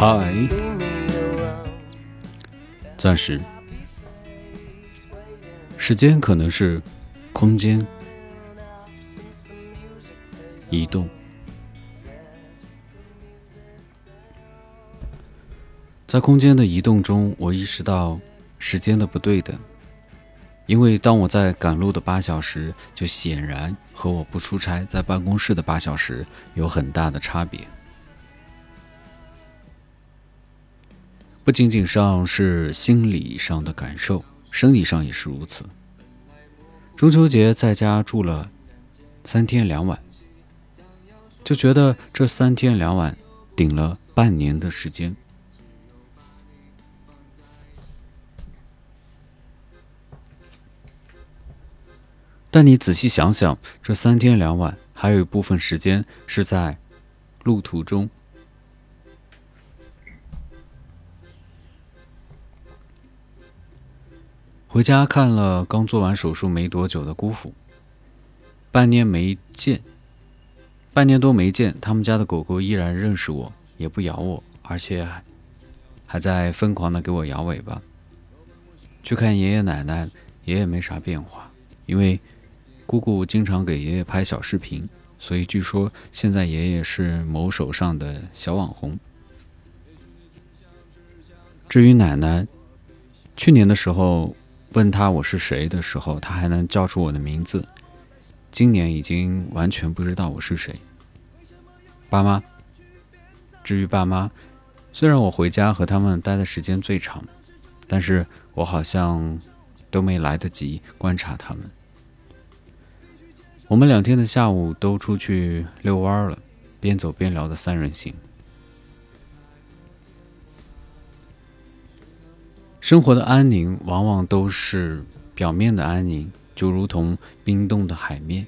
嗨，暂时，时间可能是空间移动，在空间的移动中，我意识到时间的不对等。因为当我在赶路的八小时，就显然和我不出差在办公室的八小时有很大的差别。不仅仅上是心理上的感受，生理上也是如此。中秋节在家住了三天两晚，就觉得这三天两晚顶了半年的时间。但你仔细想想，这三天两晚，还有一部分时间是在路途中。回家看了刚做完手术没多久的姑父，半年没见，半年多没见，他们家的狗狗依然认识我，也不咬我，而且还在疯狂的给我摇尾巴。去看爷爷奶奶，爷爷没啥变化，因为。姑姑经常给爷爷拍小视频，所以据说现在爷爷是某手上的小网红。至于奶奶，去年的时候问他我是谁的时候，他还能叫出我的名字，今年已经完全不知道我是谁。爸妈，至于爸妈，虽然我回家和他们待的时间最长，但是我好像都没来得及观察他们。我们两天的下午都出去遛弯了，边走边聊的三人行。生活的安宁往往都是表面的安宁，就如同冰冻的海面，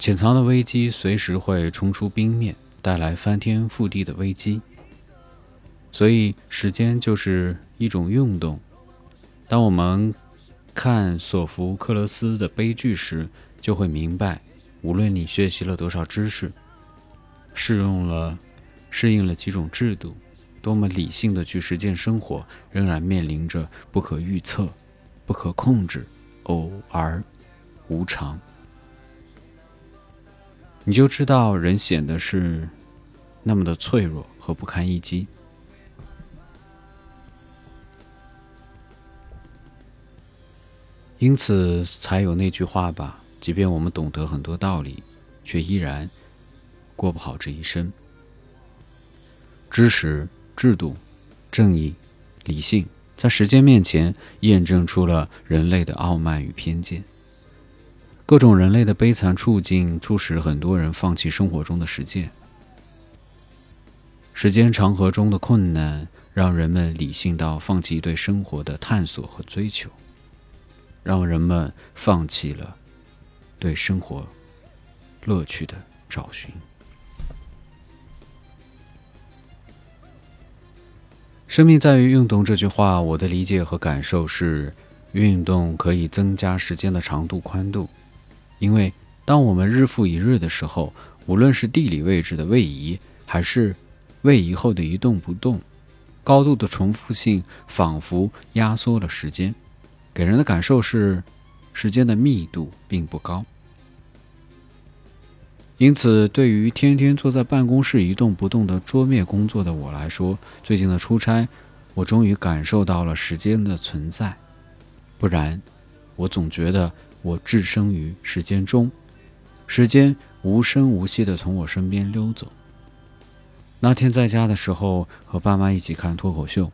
潜藏的危机随时会冲出冰面，带来翻天覆地的危机。所以，时间就是一种运动。当我们看索福克勒斯的悲剧时，就会明白，无论你学习了多少知识，适用了、适应了几种制度，多么理性的去实践生活，仍然面临着不可预测、不可控制、偶尔无常。你就知道人显得是那么的脆弱和不堪一击。因此，才有那句话吧。即便我们懂得很多道理，却依然过不好这一生。知识、制度、正义、理性，在时间面前验证出了人类的傲慢与偏见。各种人类的悲惨处境，促使很多人放弃生活中的实践。时间长河中的困难，让人们理性到放弃对生活的探索和追求，让人们放弃了。对生活乐趣的找寻。生命在于运动这句话，我的理解和感受是：运动可以增加时间的长度、宽度。因为当我们日复一日的时候，无论是地理位置的位移，还是位移后的一动不动，高度的重复性仿佛压缩了时间，给人的感受是时间的密度并不高。因此，对于天天坐在办公室一动不动的桌面工作的我来说，最近的出差，我终于感受到了时间的存在。不然，我总觉得我置身于时间中，时间无声无息地从我身边溜走。那天在家的时候，和爸妈一起看脱口秀，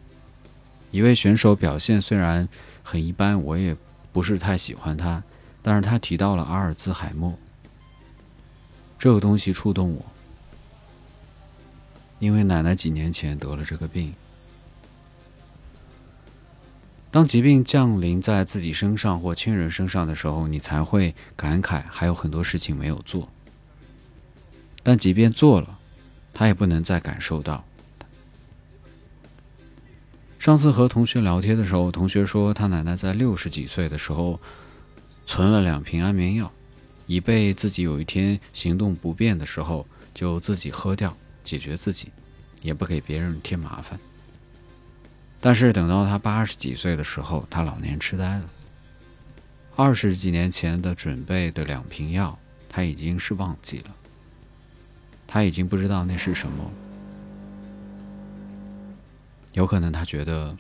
一位选手表现虽然很一般，我也不是太喜欢他，但是他提到了阿尔兹海默。这个东西触动我，因为奶奶几年前得了这个病。当疾病降临在自己身上或亲人身上的时候，你才会感慨还有很多事情没有做。但即便做了，他也不能再感受到。上次和同学聊天的时候，同学说他奶奶在六十几岁的时候存了两瓶安眠药。以备自己有一天行动不便的时候，就自己喝掉，解决自己。也不给别人添麻烦。但是等到他八十几岁的时候，他老年痴呆了。二十几年前的准备的两瓶药，他已经是忘记了，他已经不知道那是什么。有可能他觉得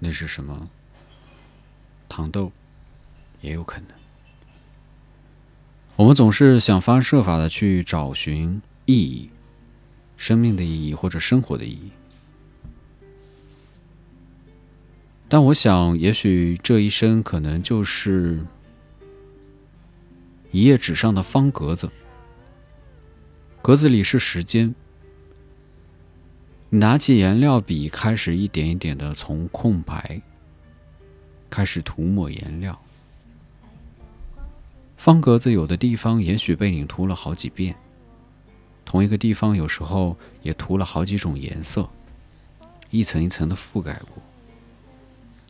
那是什么糖豆，也有可能。我们总是想方设法的去找寻意义，生命的意义或者生活的意义。但我想，也许这一生可能就是一页纸上的方格子，格子里是时间。你拿起颜料笔，开始一点一点的从空白开始涂抹颜料。方格子有的地方也许被你涂了好几遍，同一个地方有时候也涂了好几种颜色，一层一层的覆盖过。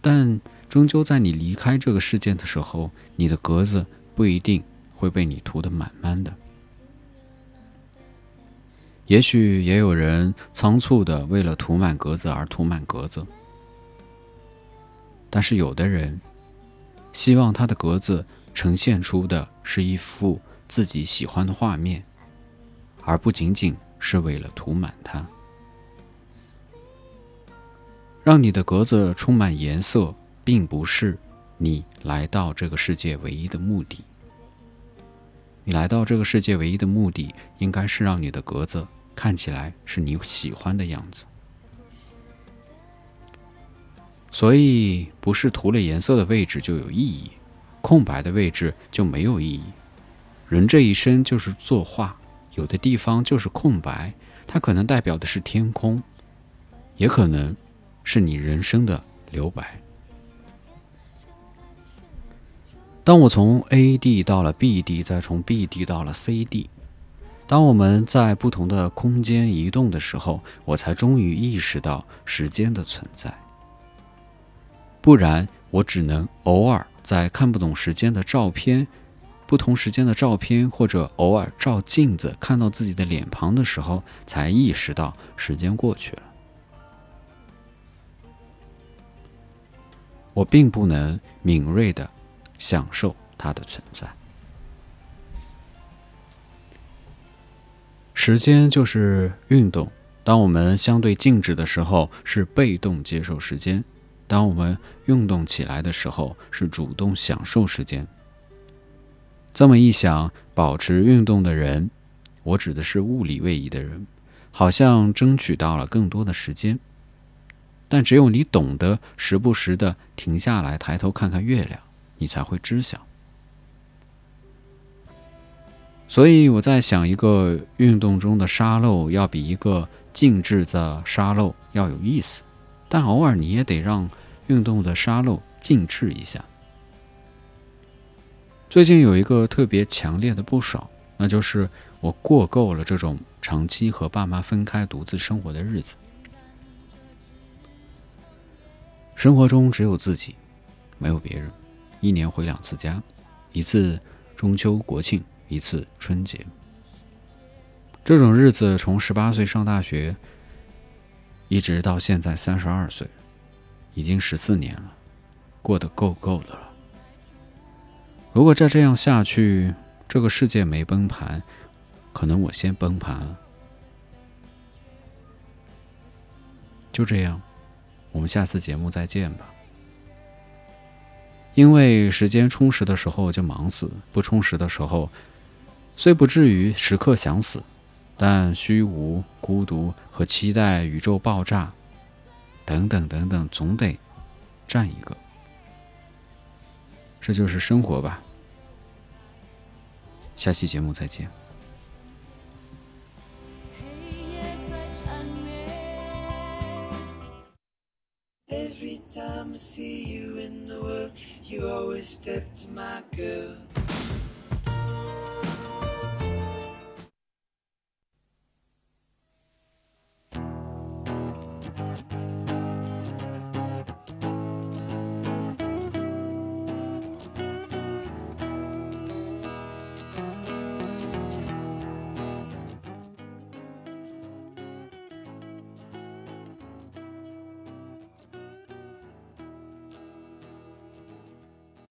但终究在你离开这个世界的时候，你的格子不一定会被你涂得满满的。也许也有人仓促的为了涂满格子而涂满格子，但是有的人希望他的格子呈现出的是一幅自己喜欢的画面，而不仅仅是为了涂满它。让你的格子充满颜色，并不是你来到这个世界唯一的目的。你来到这个世界唯一的目的，应该是让你的格子看起来是你喜欢的样子。所以，不是涂了颜色的位置就有意义，空白的位置就没有意义。人这一生就是作画，有的地方就是空白，它可能代表的是天空，也可能。是你人生的留白。当我从 A 地到了 B 地，再从 B 地到了 C 地，当我们在不同的空间移动的时候，我才终于意识到时间的存在。不然，我只能偶尔在看不懂时间的照片、不同时间的照片，或者偶尔照镜子看到自己的脸庞的时候，才意识到时间过去了。我并不能敏锐的享受它的存在。时间就是运动。当我们相对静止的时候，是被动接受时间；当我们运动起来的时候，是主动享受时间。这么一想，保持运动的人，我指的是物理位移的人，好像争取到了更多的时间。但只有你懂得时不时的停下来，抬头看看月亮，你才会知晓。所以我在想，一个运动中的沙漏要比一个静置的沙漏要有意思，但偶尔你也得让运动的沙漏静置一下。最近有一个特别强烈的不爽，那就是我过够了这种长期和爸妈分开独自生活的日子。生活中只有自己，没有别人。一年回两次家，一次中秋国庆，一次春节。这种日子从十八岁上大学，一直到现在三十二岁，已经十四年了，过得够够的了。如果再这样下去，这个世界没崩盘，可能我先崩盘了。就这样。我们下次节目再见吧。因为时间充实的时候就忙死，不充实的时候，虽不至于时刻想死，但虚无、孤独和期待宇宙爆炸，等等等等，总得占一个。这就是生活吧。下期节目再见。Every time I see you in the world, you always step to my girl.